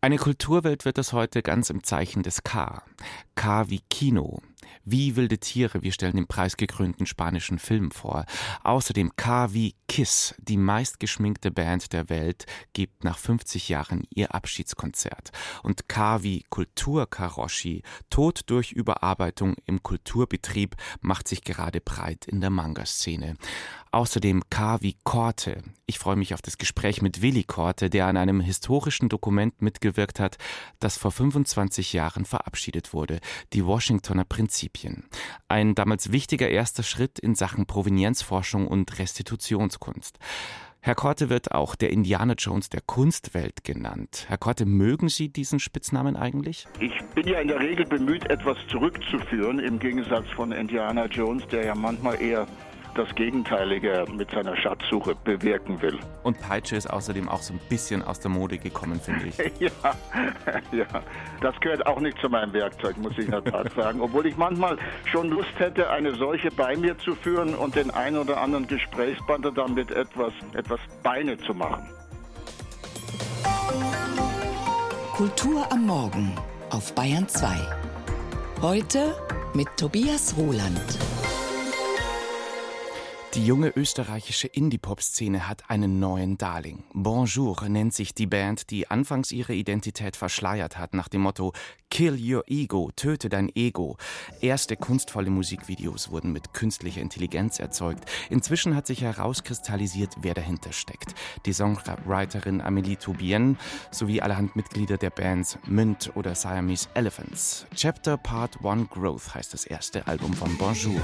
Eine Kulturwelt wird das heute ganz im Zeichen des K. K wie Kino. Wie wilde Tiere, wir stellen den preisgekrönten spanischen Film vor. Außerdem K wie Kiss, die meistgeschminkte Band der Welt, gibt nach 50 Jahren ihr Abschiedskonzert. Und K wie Kulturkaroshi, Tod durch Überarbeitung im Kulturbetrieb, macht sich gerade breit in der Manga-Szene. Außerdem K wie Korte. Ich freue mich auf das Gespräch mit Willi Korte, der an einem historischen Dokument mitgewirkt hat, das vor 25 Jahren verabschiedet wurde, die Washingtoner Prinzipien. Ein damals wichtiger erster Schritt in Sachen Provenienzforschung und Restitutionskunst. Herr Korte wird auch der Indiana Jones der Kunstwelt genannt. Herr Korte, mögen Sie diesen Spitznamen eigentlich? Ich bin ja in der Regel bemüht, etwas zurückzuführen, im Gegensatz von Indiana Jones, der ja manchmal eher das Gegenteilige mit seiner Schatzsuche bewirken will. Und Peitsche ist außerdem auch so ein bisschen aus der Mode gekommen, finde ich. ja, ja, das gehört auch nicht zu meinem Werkzeug, muss ich in der Tat sagen. Obwohl ich manchmal schon Lust hätte, eine solche bei mir zu führen und den einen oder anderen Gesprächspartner damit etwas, etwas Beine zu machen. Kultur am Morgen auf Bayern 2. Heute mit Tobias Roland. Die junge österreichische Indie-Pop-Szene hat einen neuen Darling. Bonjour nennt sich die Band, die anfangs ihre Identität verschleiert hat nach dem Motto Kill your ego, töte dein Ego. Erste kunstvolle Musikvideos wurden mit künstlicher Intelligenz erzeugt. Inzwischen hat sich herauskristallisiert, wer dahinter steckt. Die Songwriterin Amélie Toubien sowie allerhand Mitglieder der Bands Münd oder Siamese Elephants. Chapter Part 1 Growth heißt das erste Album von Bonjour.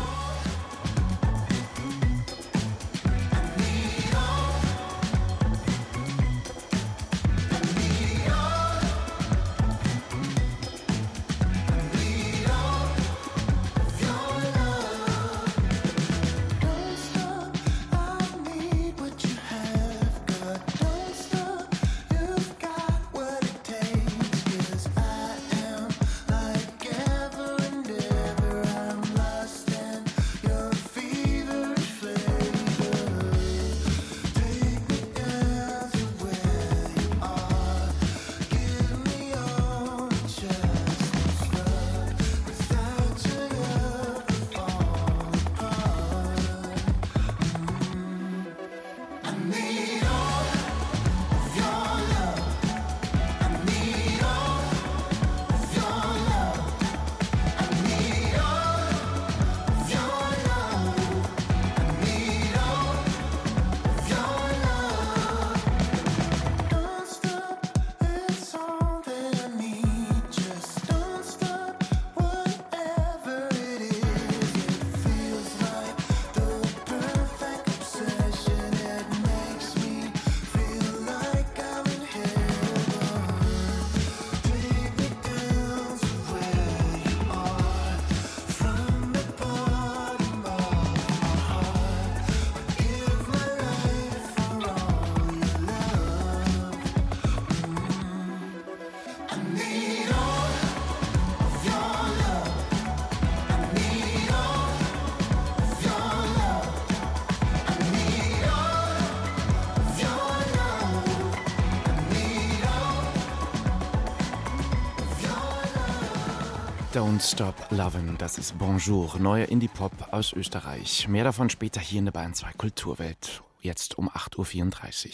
Don't Stop Lovin', das ist Bonjour, neuer Indie-Pop aus Österreich. Mehr davon später hier in der Bayern 2 Kulturwelt. Jetzt um 8.34 Uhr.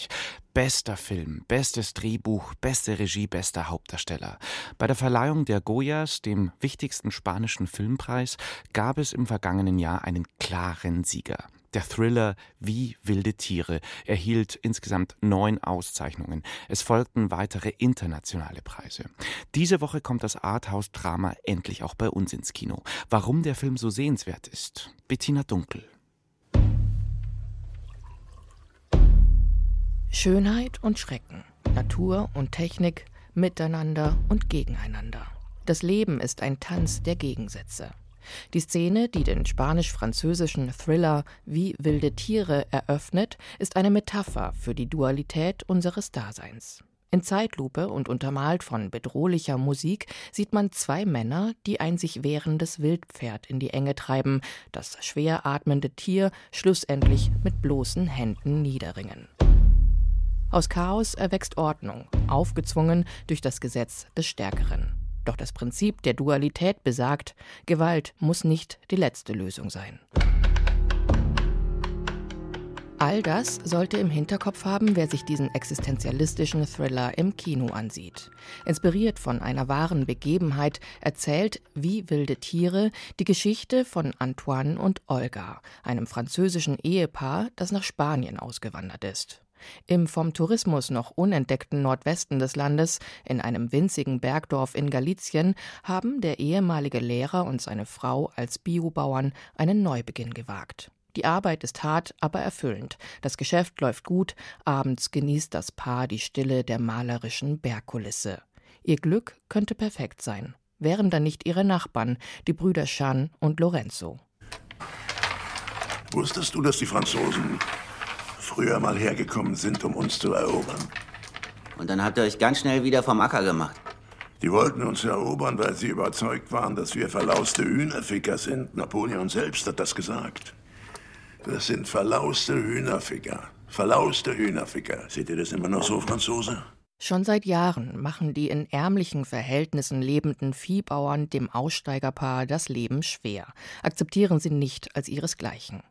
Bester Film, bestes Drehbuch, beste Regie, bester Hauptdarsteller. Bei der Verleihung der Goyas, dem wichtigsten spanischen Filmpreis, gab es im vergangenen Jahr einen klaren Sieger. Der Thriller Wie wilde Tiere erhielt insgesamt neun Auszeichnungen. Es folgten weitere internationale Preise. Diese Woche kommt das Arthouse-Drama endlich auch bei uns ins Kino. Warum der Film so sehenswert ist? Bettina Dunkel. Schönheit und Schrecken, Natur und Technik, miteinander und gegeneinander. Das Leben ist ein Tanz der Gegensätze. Die Szene, die den spanisch-französischen Thriller Wie wilde Tiere eröffnet, ist eine Metapher für die Dualität unseres Daseins. In Zeitlupe und untermalt von bedrohlicher Musik sieht man zwei Männer, die ein sich wehrendes Wildpferd in die Enge treiben, das schwer atmende Tier schlussendlich mit bloßen Händen niederringen. Aus Chaos erwächst Ordnung, aufgezwungen durch das Gesetz des Stärkeren. Doch das Prinzip der Dualität besagt, Gewalt muss nicht die letzte Lösung sein. All das sollte im Hinterkopf haben, wer sich diesen existenzialistischen Thriller im Kino ansieht. Inspiriert von einer wahren Begebenheit erzählt Wie wilde Tiere die Geschichte von Antoine und Olga, einem französischen Ehepaar, das nach Spanien ausgewandert ist. Im vom Tourismus noch unentdeckten Nordwesten des Landes, in einem winzigen Bergdorf in Galizien, haben der ehemalige Lehrer und seine Frau als Biobauern einen Neubeginn gewagt. Die Arbeit ist hart, aber erfüllend. Das Geschäft läuft gut. Abends genießt das Paar die Stille der malerischen Bergkulisse. Ihr Glück könnte perfekt sein. Wären dann nicht ihre Nachbarn, die Brüder Jean und Lorenzo. Wusstest du, dass die Franzosen früher mal hergekommen sind, um uns zu erobern? Und dann habt ihr euch ganz schnell wieder vom Acker gemacht. Die wollten uns erobern, weil sie überzeugt waren, dass wir verlauste Hühnerficker sind. Napoleon selbst hat das gesagt. Das sind verlauste Hühnerficker. Verlauste Hühnerficker. Seht ihr das immer noch so, Franzose? Schon seit Jahren machen die in ärmlichen Verhältnissen lebenden Viehbauern dem Aussteigerpaar das Leben schwer, akzeptieren sie nicht als ihresgleichen.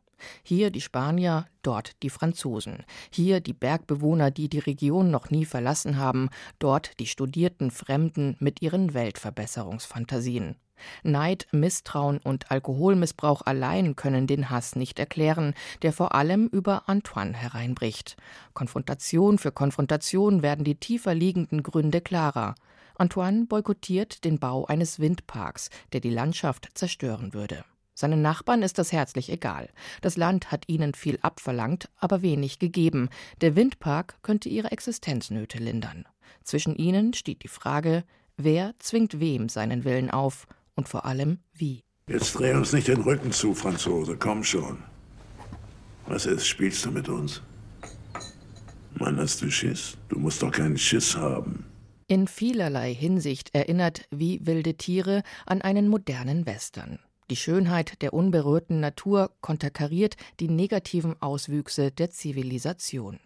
Hier die Spanier, dort die Franzosen. Hier die Bergbewohner, die die Region noch nie verlassen haben, dort die studierten Fremden mit ihren Weltverbesserungsfantasien. Neid, Misstrauen und Alkoholmissbrauch allein können den Hass nicht erklären, der vor allem über Antoine hereinbricht. Konfrontation für Konfrontation werden die tiefer liegenden Gründe klarer. Antoine boykottiert den Bau eines Windparks, der die Landschaft zerstören würde. Seinen Nachbarn ist das herzlich egal. Das Land hat ihnen viel abverlangt, aber wenig gegeben. Der Windpark könnte ihre Existenznöte lindern. Zwischen ihnen steht die Frage, wer zwingt wem seinen Willen auf und vor allem wie. Jetzt dreh uns nicht den Rücken zu, Franzose, komm schon. Was ist, spielst du mit uns? Mann, hast du Schiss? Du musst doch keinen Schiss haben. In vielerlei Hinsicht erinnert Wie wilde Tiere an einen modernen Western. Die Schönheit der unberührten Natur konterkariert die negativen Auswüchse der Zivilisation.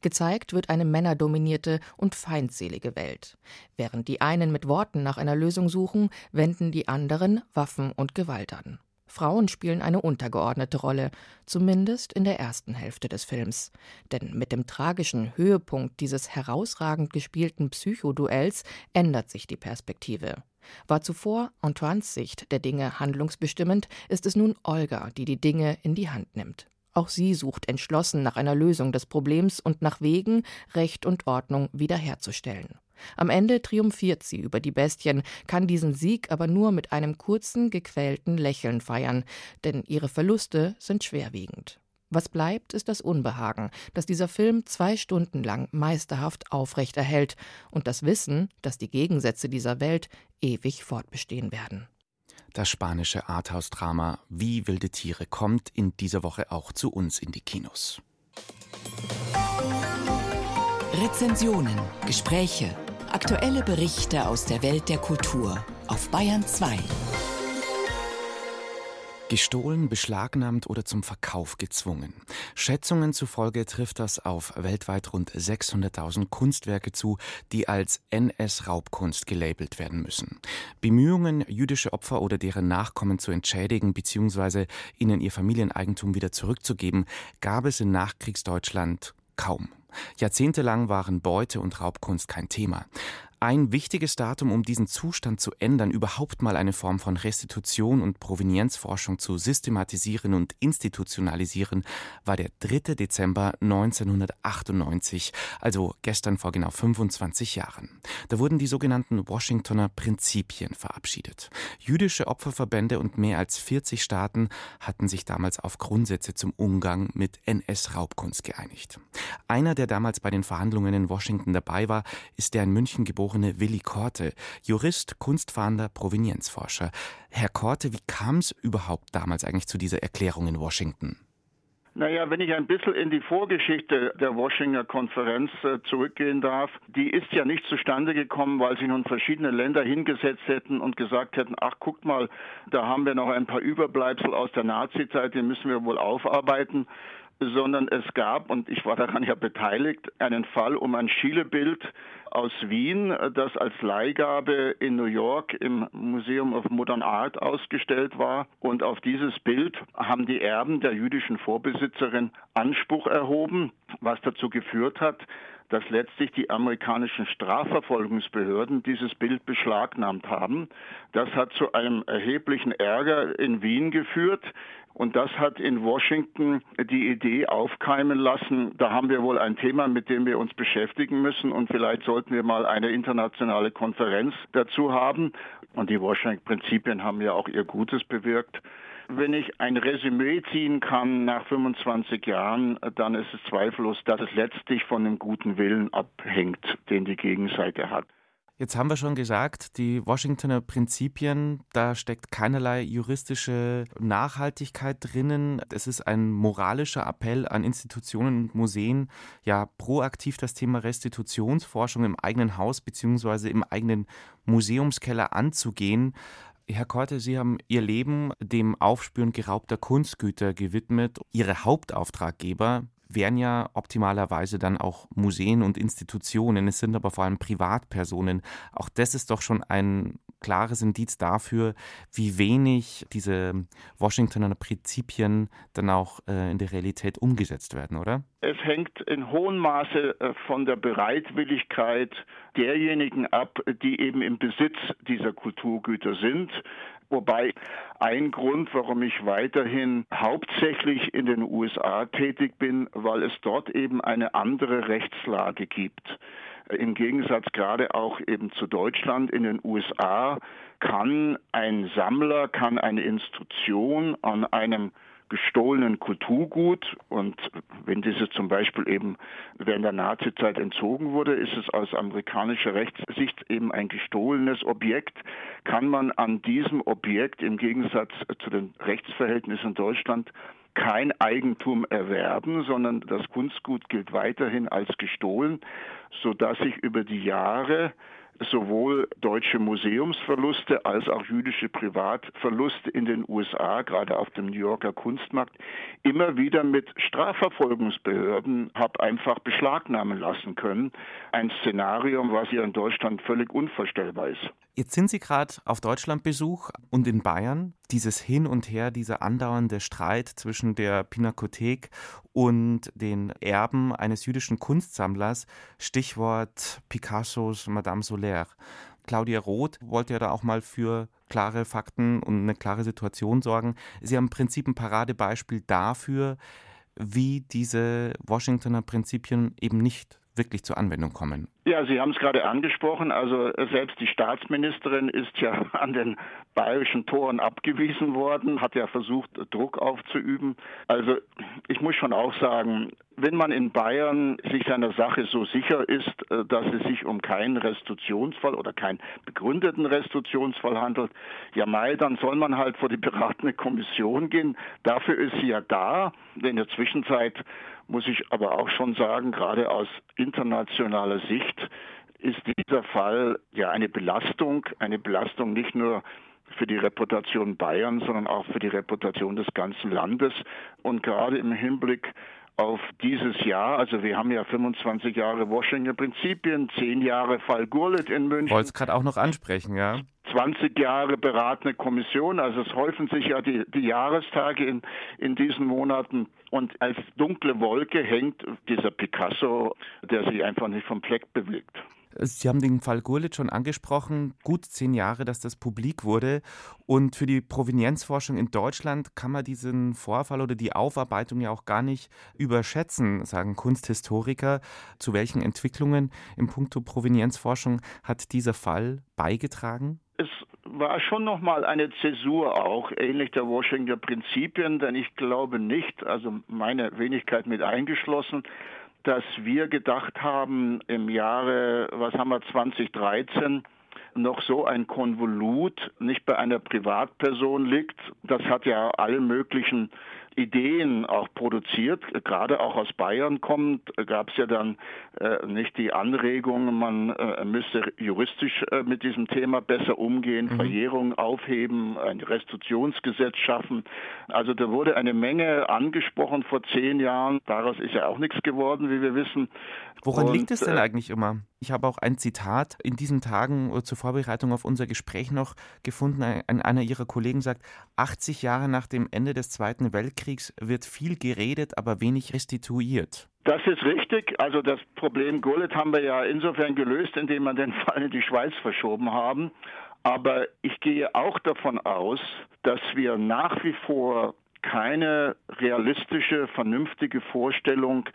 Gezeigt wird eine männerdominierte und feindselige Welt. Während die einen mit Worten nach einer Lösung suchen, wenden die anderen Waffen und Gewalt an. Frauen spielen eine untergeordnete Rolle, zumindest in der ersten Hälfte des Films. Denn mit dem tragischen Höhepunkt dieses herausragend gespielten Psychoduells ändert sich die Perspektive. War zuvor Antoines Sicht der Dinge handlungsbestimmend, ist es nun Olga, die die Dinge in die Hand nimmt. Auch sie sucht entschlossen nach einer Lösung des Problems und nach Wegen, Recht und Ordnung wiederherzustellen. Am Ende triumphiert sie über die Bestien, kann diesen Sieg aber nur mit einem kurzen, gequälten Lächeln feiern, denn ihre Verluste sind schwerwiegend. Was bleibt, ist das Unbehagen, das dieser Film zwei Stunden lang meisterhaft aufrechterhält und das Wissen, dass die Gegensätze dieser Welt ewig fortbestehen werden. Das spanische Arthouse-Drama Wie wilde Tiere kommt in dieser Woche auch zu uns in die Kinos. Rezensionen, Gespräche, aktuelle Berichte aus der Welt der Kultur auf Bayern 2. Gestohlen, beschlagnahmt oder zum Verkauf gezwungen. Schätzungen zufolge trifft das auf weltweit rund 600.000 Kunstwerke zu, die als NS-Raubkunst gelabelt werden müssen. Bemühungen, jüdische Opfer oder deren Nachkommen zu entschädigen bzw. ihnen ihr Familieneigentum wieder zurückzugeben, gab es in Nachkriegsdeutschland kaum. Jahrzehntelang waren Beute und Raubkunst kein Thema. Ein wichtiges Datum, um diesen Zustand zu ändern, überhaupt mal eine Form von Restitution und Provenienzforschung zu systematisieren und institutionalisieren, war der 3. Dezember 1998, also gestern vor genau 25 Jahren. Da wurden die sogenannten Washingtoner Prinzipien verabschiedet. Jüdische Opferverbände und mehr als 40 Staaten hatten sich damals auf Grundsätze zum Umgang mit NS-Raubkunst geeinigt. Einer, der damals bei den Verhandlungen in Washington dabei war, ist der in München geborene geborene Willi Korte, Jurist, Kunstfahnder, Provenienzforscher. Herr Korte, wie kam es überhaupt damals eigentlich zu dieser Erklärung in Washington? Naja, wenn ich ein bisschen in die Vorgeschichte der Washingtoner Konferenz äh, zurückgehen darf, die ist ja nicht zustande gekommen, weil sich nun verschiedene Länder hingesetzt hätten und gesagt hätten, ach guckt mal, da haben wir noch ein paar Überbleibsel aus der Nazizeit, die müssen wir wohl aufarbeiten sondern es gab, und ich war daran ja beteiligt, einen Fall um ein Schielebild aus Wien, das als Leihgabe in New York im Museum of Modern Art ausgestellt war. Und auf dieses Bild haben die Erben der jüdischen Vorbesitzerin Anspruch erhoben, was dazu geführt hat, dass letztlich die amerikanischen Strafverfolgungsbehörden dieses Bild beschlagnahmt haben. Das hat zu einem erheblichen Ärger in Wien geführt. Und das hat in Washington die Idee aufkeimen lassen, da haben wir wohl ein Thema, mit dem wir uns beschäftigen müssen und vielleicht sollten wir mal eine internationale Konferenz dazu haben. Und die Washington-Prinzipien haben ja auch ihr Gutes bewirkt. Wenn ich ein Resümee ziehen kann nach 25 Jahren, dann ist es zweifellos, dass es letztlich von dem guten Willen abhängt, den die Gegenseite hat. Jetzt haben wir schon gesagt, die Washingtoner Prinzipien, da steckt keinerlei juristische Nachhaltigkeit drinnen. Es ist ein moralischer Appell an Institutionen und Museen, ja proaktiv das Thema Restitutionsforschung im eigenen Haus bzw. im eigenen Museumskeller anzugehen. Herr Korte, Sie haben Ihr Leben dem Aufspüren geraubter Kunstgüter gewidmet. Ihre Hauptauftraggeber wären ja optimalerweise dann auch Museen und Institutionen. Es sind aber vor allem Privatpersonen. Auch das ist doch schon ein klares Indiz dafür, wie wenig diese Washingtoner Prinzipien dann auch äh, in der Realität umgesetzt werden, oder? Es hängt in hohem Maße äh, von der Bereitwilligkeit derjenigen ab, die eben im Besitz dieser Kulturgüter sind. Wobei ein Grund, warum ich weiterhin hauptsächlich in den USA tätig bin, weil es dort eben eine andere Rechtslage gibt. Im Gegensatz gerade auch eben zu Deutschland in den USA kann ein Sammler, kann eine Instruktion an einem gestohlenen Kulturgut. Und wenn dieses zum Beispiel eben während der Nazizeit entzogen wurde, ist es aus amerikanischer Rechtssicht eben ein gestohlenes Objekt, kann man an diesem Objekt im Gegensatz zu den Rechtsverhältnissen in Deutschland kein Eigentum erwerben, sondern das Kunstgut gilt weiterhin als gestohlen, sodass sich über die Jahre sowohl deutsche Museumsverluste als auch jüdische Privatverluste in den USA, gerade auf dem New Yorker Kunstmarkt, immer wieder mit Strafverfolgungsbehörden habe einfach beschlagnahmen lassen können. Ein Szenarium, was hier in Deutschland völlig unvorstellbar ist. Jetzt sind Sie gerade auf Deutschlandbesuch und in Bayern. Dieses Hin und Her, dieser andauernde Streit zwischen der Pinakothek und den Erben eines jüdischen Kunstsammlers, Stichwort Picassos Madame Solaire. Claudia Roth wollte ja da auch mal für klare Fakten und eine klare Situation sorgen. Sie haben im Prinzip ein Paradebeispiel dafür, wie diese Washingtoner Prinzipien eben nicht wirklich zur Anwendung kommen? Ja, Sie haben es gerade angesprochen. Also selbst die Staatsministerin ist ja an den bayerischen Toren abgewiesen worden, hat ja versucht, Druck aufzuüben. Also ich muss schon auch sagen, wenn man in Bayern sich seiner Sache so sicher ist, äh, dass es sich um keinen Restitutionsfall oder keinen begründeten Restitutionsfall handelt, ja Mai, dann soll man halt vor die beratende Kommission gehen. Dafür ist sie ja da. In der Zwischenzeit muss ich aber auch schon sagen, gerade aus internationaler Sicht ist dieser Fall ja eine Belastung, eine Belastung nicht nur für die Reputation Bayern, sondern auch für die Reputation des ganzen Landes. Und gerade im Hinblick auf dieses Jahr, also wir haben ja 25 Jahre Washington Prinzipien, 10 Jahre Fall Gurlitt in München. Wollte es gerade auch noch ansprechen, ja. 20 Jahre beratende Kommission, also es häufen sich ja die, die Jahrestage in, in diesen Monaten und als dunkle Wolke hängt dieser Picasso, der sich einfach nicht vom Fleck bewegt. Sie haben den Fall Gurlitt schon angesprochen, gut zehn Jahre, dass das publik wurde. Und für die Provenienzforschung in Deutschland kann man diesen Vorfall oder die Aufarbeitung ja auch gar nicht überschätzen, sagen Kunsthistoriker. Zu welchen Entwicklungen im Punkto Provenienzforschung hat dieser Fall beigetragen? Es war schon nochmal eine Zäsur auch, ähnlich der Washington Prinzipien, denn ich glaube nicht, also meine Wenigkeit mit eingeschlossen, dass wir gedacht haben, im Jahre, was haben wir, 2013, noch so ein Konvolut nicht bei einer Privatperson liegt. Das hat ja alle möglichen Ideen auch produziert, gerade auch aus Bayern kommt, gab es ja dann äh, nicht die Anregung, man äh, müsste juristisch äh, mit diesem Thema besser umgehen, mhm. Verjährung aufheben, ein Restitutionsgesetz schaffen. Also da wurde eine Menge angesprochen vor zehn Jahren. Daraus ist ja auch nichts geworden, wie wir wissen. Woran Und, liegt es denn äh, eigentlich immer? Ich habe auch ein Zitat in diesen Tagen zur Vorbereitung auf unser Gespräch noch gefunden. Ein, einer Ihrer Kollegen sagt, 80 Jahre nach dem Ende des Zweiten Weltkriegs wird viel geredet, aber wenig restituiert. Das ist richtig. Also das Problem Gullet haben wir ja insofern gelöst, indem wir den Fall in die Schweiz verschoben haben. Aber ich gehe auch davon aus, dass wir nach wie vor keine realistische, vernünftige Vorstellung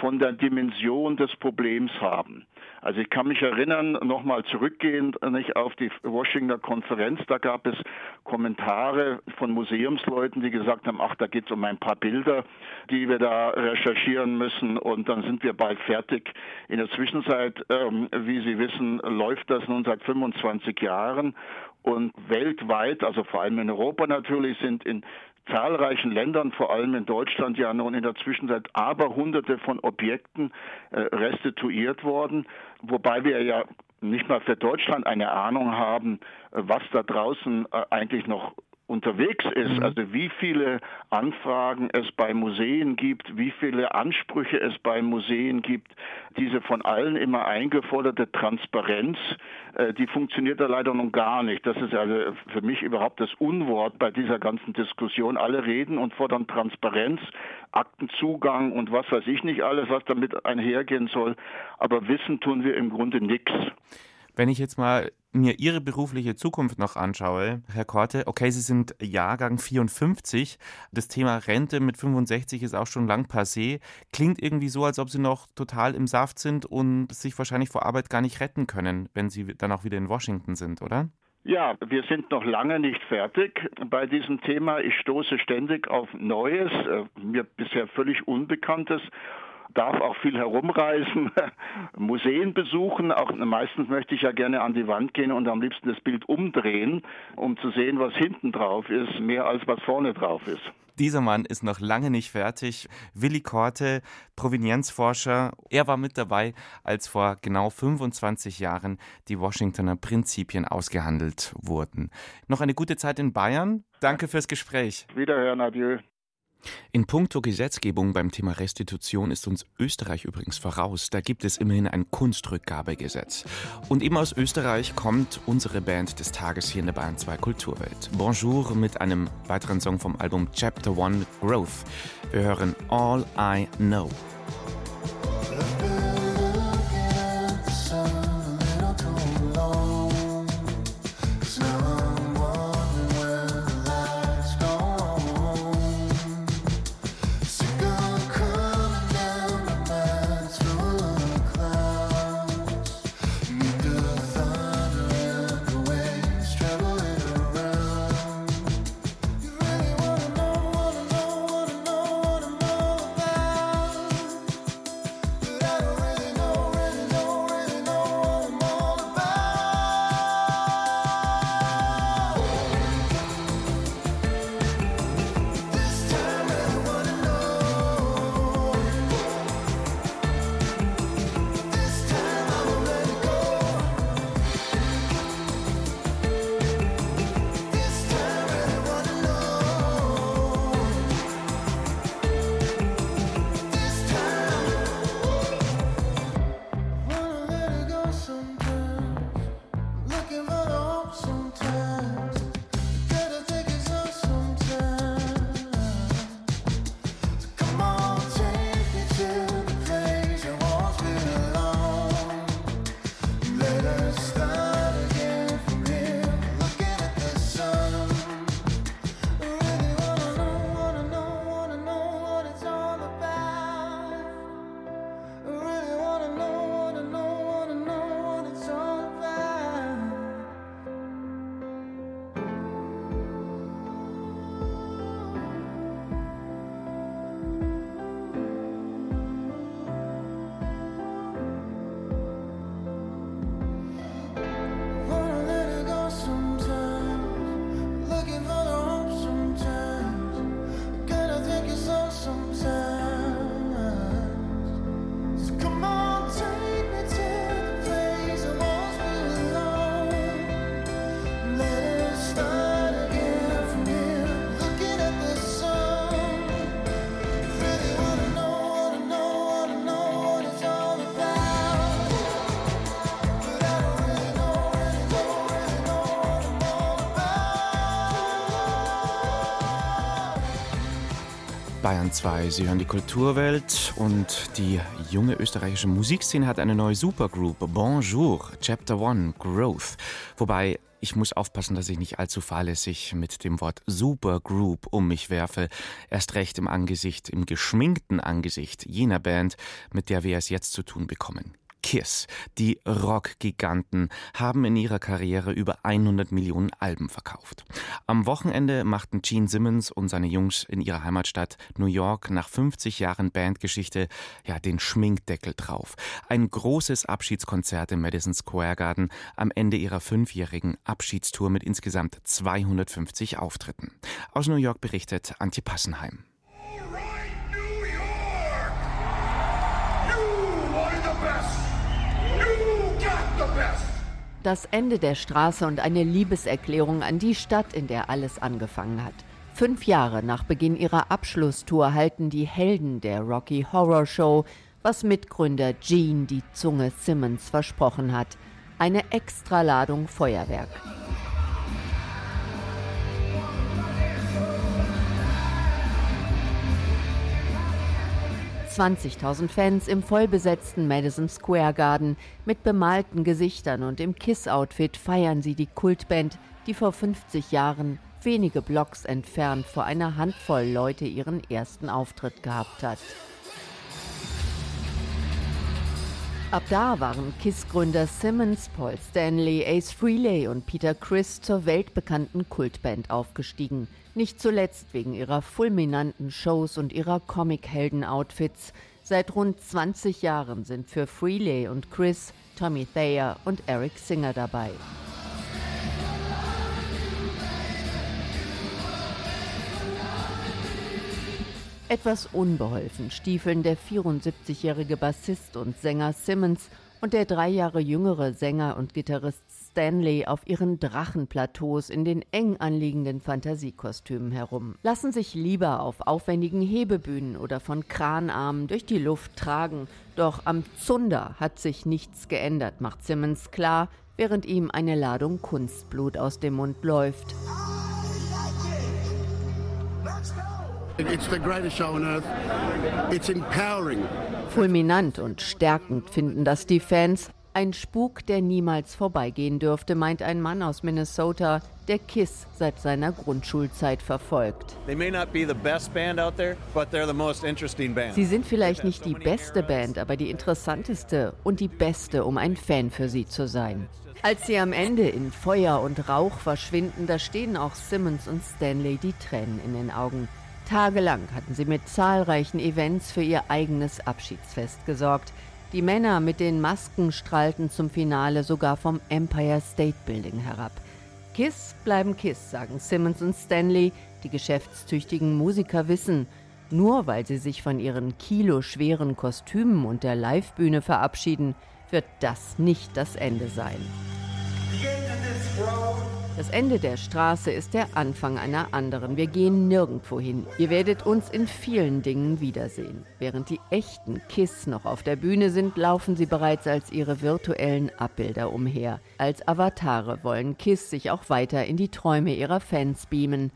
von der Dimension des Problems haben. Also ich kann mich erinnern, nochmal zurückgehend nicht auf die Washingtoner Konferenz, da gab es Kommentare von Museumsleuten, die gesagt haben, ach, da geht es um ein paar Bilder, die wir da recherchieren müssen und dann sind wir bald fertig. In der Zwischenzeit, ähm, wie Sie wissen, läuft das nun seit 25 Jahren und weltweit, also vor allem in Europa natürlich, sind in zahlreichen Ländern, vor allem in Deutschland ja nun in der Zwischenzeit aber hunderte von Objekten äh, restituiert worden, wobei wir ja nicht mal für Deutschland eine Ahnung haben, äh, was da draußen äh, eigentlich noch unterwegs ist, mhm. also wie viele Anfragen es bei Museen gibt, wie viele Ansprüche es bei Museen gibt, diese von allen immer eingeforderte Transparenz, äh, die funktioniert da leider nun gar nicht. Das ist also für mich überhaupt das Unwort bei dieser ganzen Diskussion. Alle reden und fordern Transparenz, Aktenzugang und was weiß ich nicht alles, was damit einhergehen soll, aber wissen tun wir im Grunde nichts. Wenn ich jetzt mal mir Ihre berufliche Zukunft noch anschaue, Herr Korte, okay, Sie sind Jahrgang 54, das Thema Rente mit 65 ist auch schon lang passé, klingt irgendwie so, als ob Sie noch total im Saft sind und sich wahrscheinlich vor Arbeit gar nicht retten können, wenn Sie dann auch wieder in Washington sind, oder? Ja, wir sind noch lange nicht fertig bei diesem Thema. Ich stoße ständig auf Neues, äh, mir bisher völlig Unbekanntes darf auch viel herumreisen, Museen besuchen. Auch meistens möchte ich ja gerne an die Wand gehen und am liebsten das Bild umdrehen, um zu sehen, was hinten drauf ist, mehr als was vorne drauf ist. Dieser Mann ist noch lange nicht fertig. Willi Korte, Provenienzforscher. Er war mit dabei, als vor genau 25 Jahren die Washingtoner Prinzipien ausgehandelt wurden. Noch eine gute Zeit in Bayern. Danke fürs Gespräch. Wiederhören, adieu. In puncto Gesetzgebung beim Thema Restitution ist uns Österreich übrigens voraus. Da gibt es immerhin ein Kunstrückgabegesetz. Und eben aus Österreich kommt unsere Band des Tages hier in der Bayern 2 Kulturwelt. Bonjour mit einem weiteren Song vom Album Chapter One Growth. Wir hören All I Know. Bayern 2. Sie hören die Kulturwelt und die junge österreichische Musikszene hat eine neue Supergroup. Bonjour, Chapter One, Growth. Wobei ich muss aufpassen, dass ich nicht allzu fahrlässig mit dem Wort Supergroup um mich werfe. Erst recht im Angesicht, im geschminkten Angesicht jener Band, mit der wir es jetzt zu tun bekommen. Kiss, die Rockgiganten, haben in ihrer Karriere über 100 Millionen Alben verkauft. Am Wochenende machten Gene Simmons und seine Jungs in ihrer Heimatstadt New York nach 50 Jahren Bandgeschichte ja den Schminkdeckel drauf. Ein großes Abschiedskonzert im Madison Square Garden am Ende ihrer fünfjährigen Abschiedstour mit insgesamt 250 Auftritten. Aus New York berichtet Antje Passenheim. Das Ende der Straße und eine Liebeserklärung an die Stadt, in der alles angefangen hat. Fünf Jahre nach Beginn ihrer Abschlusstour halten die Helden der Rocky Horror Show, was Mitgründer Gene die Zunge Simmons versprochen hat. Eine Extraladung Feuerwerk. 20.000 Fans im vollbesetzten Madison Square Garden. Mit bemalten Gesichtern und im Kiss-Outfit feiern sie die Kultband, die vor 50 Jahren wenige Blocks entfernt vor einer Handvoll Leute ihren ersten Auftritt gehabt hat. Ab da waren KISS-Gründer Simmons, Paul Stanley, Ace Frehley und Peter Criss zur weltbekannten Kultband aufgestiegen – nicht zuletzt wegen ihrer fulminanten Shows und ihrer Comic-Helden-Outfits. Seit rund 20 Jahren sind für Freeley und Chris Tommy Thayer und Eric Singer dabei. Etwas unbeholfen stiefeln der 74-jährige Bassist und Sänger Simmons und der drei Jahre jüngere Sänger und Gitarrist Stanley auf ihren Drachenplateaus in den eng anliegenden Fantasiekostümen herum, lassen sich lieber auf aufwendigen Hebebühnen oder von Kranarmen durch die Luft tragen. Doch am Zunder hat sich nichts geändert, macht Simmons klar, während ihm eine Ladung Kunstblut aus dem Mund läuft. It's the greatest show on earth. It's empowering. Fulminant und stärkend finden das die Fans. Ein Spuk, der niemals vorbeigehen dürfte, meint ein Mann aus Minnesota, der Kiss seit seiner Grundschulzeit verfolgt. Sie sind vielleicht nicht die beste Band, aber die interessanteste und die beste, um ein Fan für sie zu sein. Als sie am Ende in Feuer und Rauch verschwinden, da stehen auch Simmons und Stanley die Tränen in den Augen. Tagelang hatten sie mit zahlreichen Events für ihr eigenes Abschiedsfest gesorgt. Die Männer mit den Masken strahlten zum Finale sogar vom Empire State Building herab. Kiss bleiben Kiss, sagen Simmons und Stanley. Die geschäftstüchtigen Musiker wissen, nur weil sie sich von ihren kiloschweren Kostümen und der Livebühne verabschieden, wird das nicht das Ende sein. Das Ende der Straße ist der Anfang einer anderen. Wir gehen nirgendwo hin. Ihr werdet uns in vielen Dingen wiedersehen. Während die echten Kiss noch auf der Bühne sind, laufen sie bereits als ihre virtuellen Abbilder umher. Als Avatare wollen Kiss sich auch weiter in die Träume ihrer Fans beamen.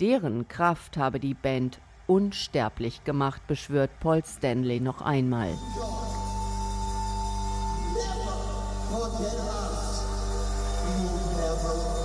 Deren Kraft habe die Band unsterblich gemacht, beschwört Paul Stanley noch einmal. Never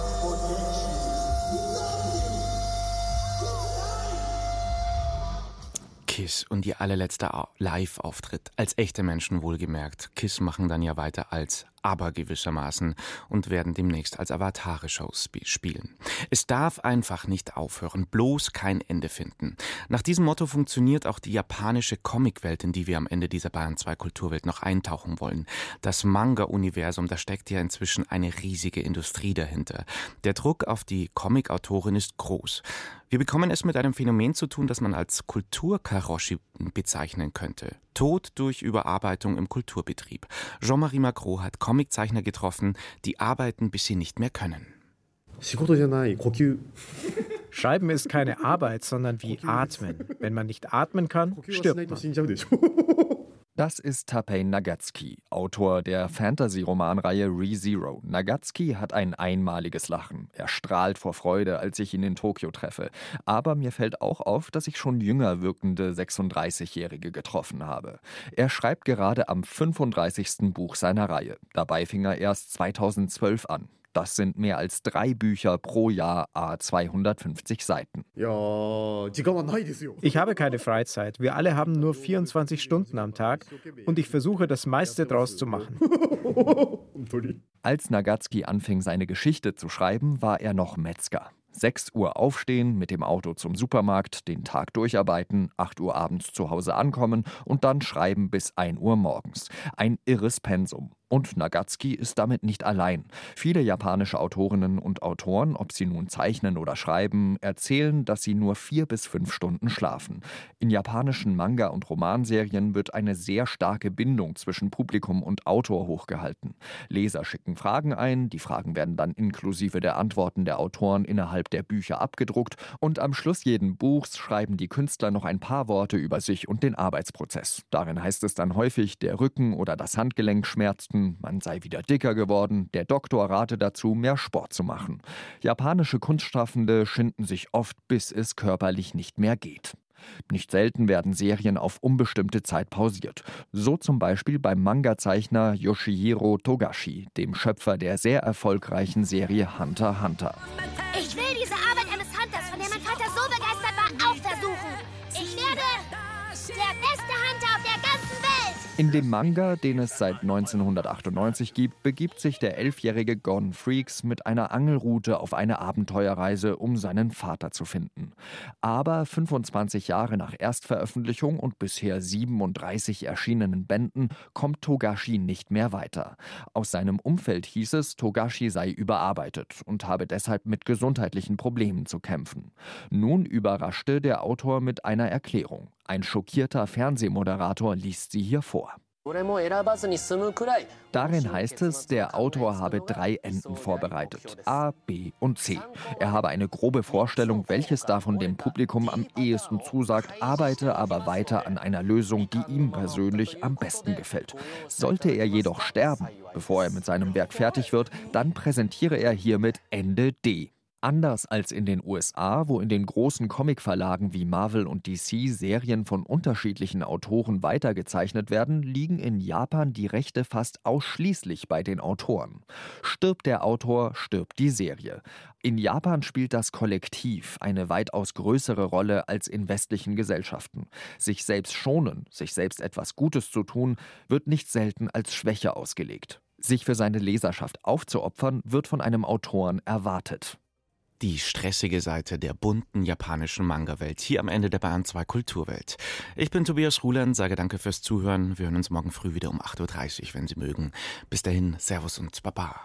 Kiss und ihr allerletzter Live-Auftritt, als echte Menschen wohlgemerkt. Kiss machen dann ja weiter als aber gewissermaßen und werden demnächst als Avatare-Shows spielen. Es darf einfach nicht aufhören, bloß kein Ende finden. Nach diesem Motto funktioniert auch die japanische Comicwelt, in die wir am Ende dieser Bayern 2 Kulturwelt noch eintauchen wollen. Das Manga-Universum, da steckt ja inzwischen eine riesige Industrie dahinter. Der Druck auf die Comic-Autorin ist groß. Wir bekommen es mit einem Phänomen zu tun, das man als Kulturkaroshi bezeichnen könnte. Tod durch Überarbeitung im Kulturbetrieb. Jean-Marie Macron hat Comiczeichner getroffen, die arbeiten, bis sie nicht mehr können. Schreiben ist keine Arbeit, sondern wie Atmen. Wenn man nicht atmen kann, stirbt man. Das ist Tapei Nagatsuki, Autor der Fantasy-Romanreihe ReZero. Nagatsuki hat ein einmaliges Lachen. Er strahlt vor Freude, als ich ihn in Tokio treffe. Aber mir fällt auch auf, dass ich schon jünger wirkende 36-Jährige getroffen habe. Er schreibt gerade am 35. Buch seiner Reihe. Dabei fing er erst 2012 an. Das sind mehr als drei Bücher pro Jahr, a 250 Seiten. Ich habe keine Freizeit. Wir alle haben nur 24 Stunden am Tag und ich versuche, das meiste draus zu machen. Als Nagatsuki anfing, seine Geschichte zu schreiben, war er noch Metzger. 6 Uhr aufstehen, mit dem Auto zum Supermarkt, den Tag durcharbeiten, 8 Uhr abends zu Hause ankommen und dann schreiben bis 1 Uhr morgens. Ein irres Pensum. Und Nagatsuki ist damit nicht allein. Viele japanische Autorinnen und Autoren, ob sie nun zeichnen oder schreiben, erzählen, dass sie nur vier bis fünf Stunden schlafen. In japanischen Manga- und Romanserien wird eine sehr starke Bindung zwischen Publikum und Autor hochgehalten. Leser schicken Fragen ein, die Fragen werden dann inklusive der Antworten der Autoren innerhalb der Bücher abgedruckt und am Schluss jeden Buchs schreiben die Künstler noch ein paar Worte über sich und den Arbeitsprozess. Darin heißt es dann häufig, der Rücken oder das Handgelenk schmerzt Nachrichten, man sei wieder dicker geworden, der Doktor rate dazu, mehr Sport zu machen. Japanische Kunstschaffende schinden sich oft, bis es körperlich nicht mehr geht. Nicht selten werden Serien auf unbestimmte Zeit pausiert. So zum Beispiel beim Manga-Zeichner Yoshihiro Togashi, dem Schöpfer der sehr erfolgreichen Serie Hunter x Hunter. Ich will diese Arbeit In dem Manga, den es seit 1998 gibt, begibt sich der elfjährige Gone Freaks mit einer Angelrute auf eine Abenteuerreise, um seinen Vater zu finden. Aber 25 Jahre nach Erstveröffentlichung und bisher 37 erschienenen Bänden kommt Togashi nicht mehr weiter. Aus seinem Umfeld hieß es, Togashi sei überarbeitet und habe deshalb mit gesundheitlichen Problemen zu kämpfen. Nun überraschte der Autor mit einer Erklärung. Ein schockierter Fernsehmoderator liest sie hier vor. Darin heißt es, der Autor habe drei Enden vorbereitet. A, B und C. Er habe eine grobe Vorstellung, welches davon dem Publikum am ehesten zusagt, arbeite aber weiter an einer Lösung, die ihm persönlich am besten gefällt. Sollte er jedoch sterben, bevor er mit seinem Werk fertig wird, dann präsentiere er hiermit Ende D. Anders als in den USA, wo in den großen Comicverlagen wie Marvel und DC Serien von unterschiedlichen Autoren weitergezeichnet werden, liegen in Japan die Rechte fast ausschließlich bei den Autoren. Stirbt der Autor, stirbt die Serie. In Japan spielt das Kollektiv eine weitaus größere Rolle als in westlichen Gesellschaften. Sich selbst schonen, sich selbst etwas Gutes zu tun, wird nicht selten als Schwäche ausgelegt. Sich für seine Leserschaft aufzuopfern, wird von einem Autoren erwartet. Die stressige Seite der bunten japanischen Manga-Welt hier am Ende der Bahn 2 Kulturwelt. Ich bin Tobias Ruland, sage danke fürs Zuhören. Wir hören uns morgen früh wieder um 8.30 Uhr, wenn Sie mögen. Bis dahin, Servus und Baba.